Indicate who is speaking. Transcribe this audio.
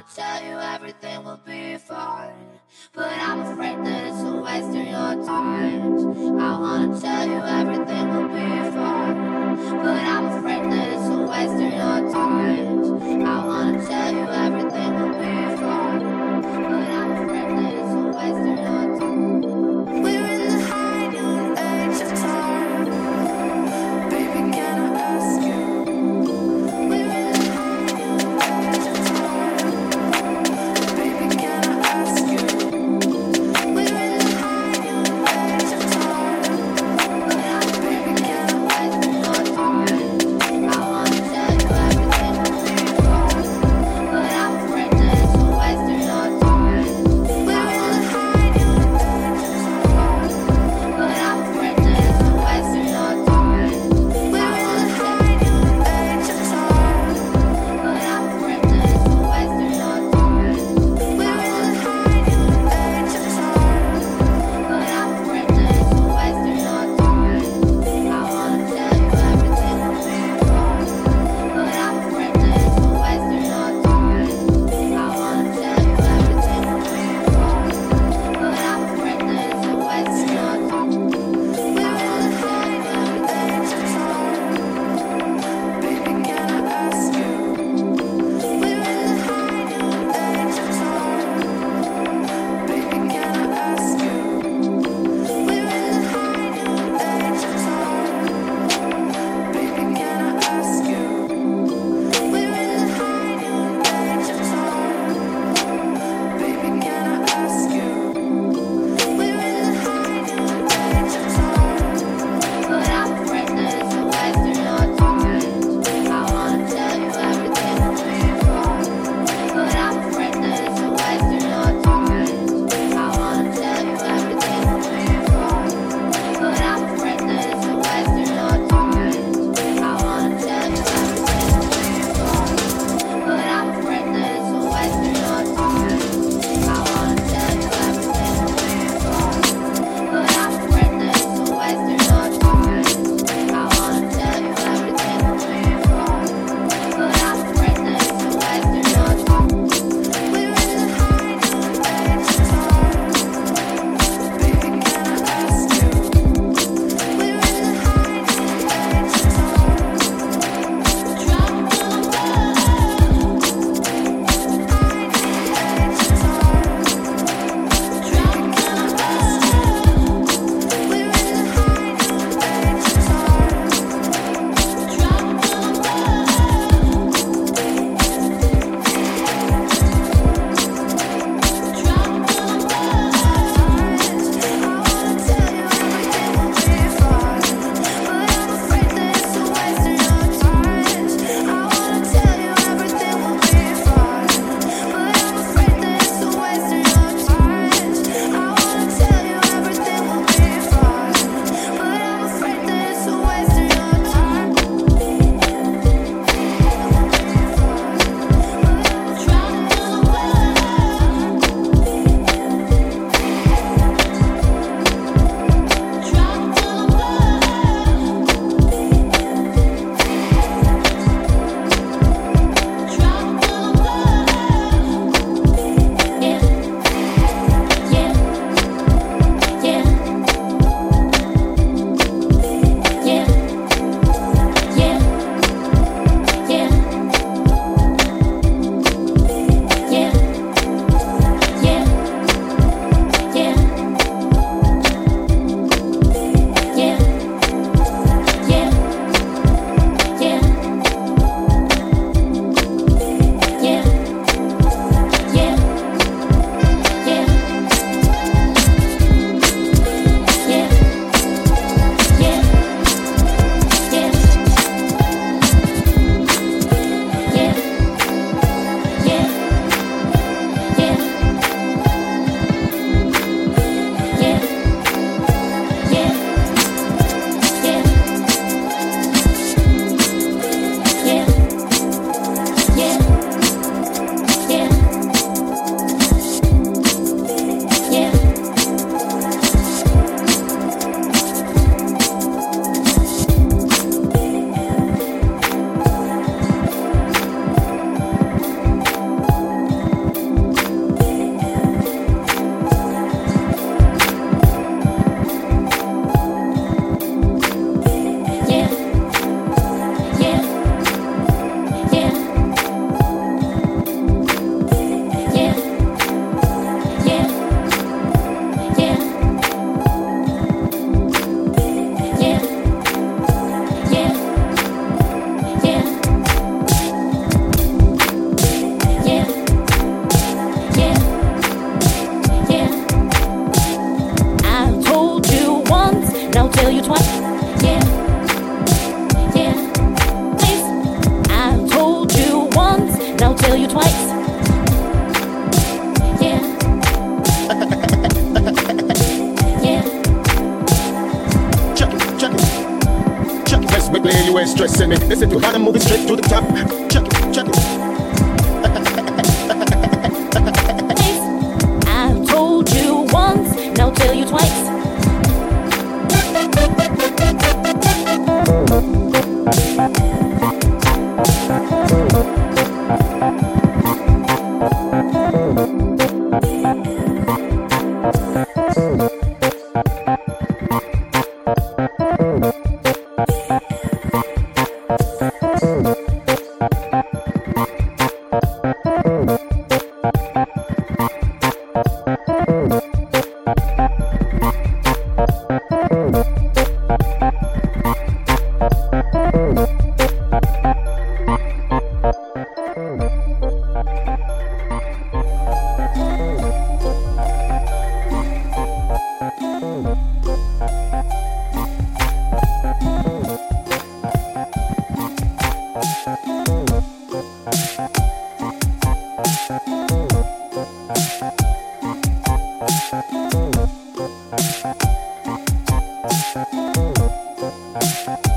Speaker 1: wanna tell you everything will be fine. But I'm afraid that it's a waste of your time. I wanna tell you everything will be fine. But I'm afraid that it's a waste of your time. I wanna tell you everything you
Speaker 2: ain't stressing me. Listen to how I'm moving straight to the top. Check it, check it.
Speaker 3: I've told you once, now tell you twice.
Speaker 1: Thank you.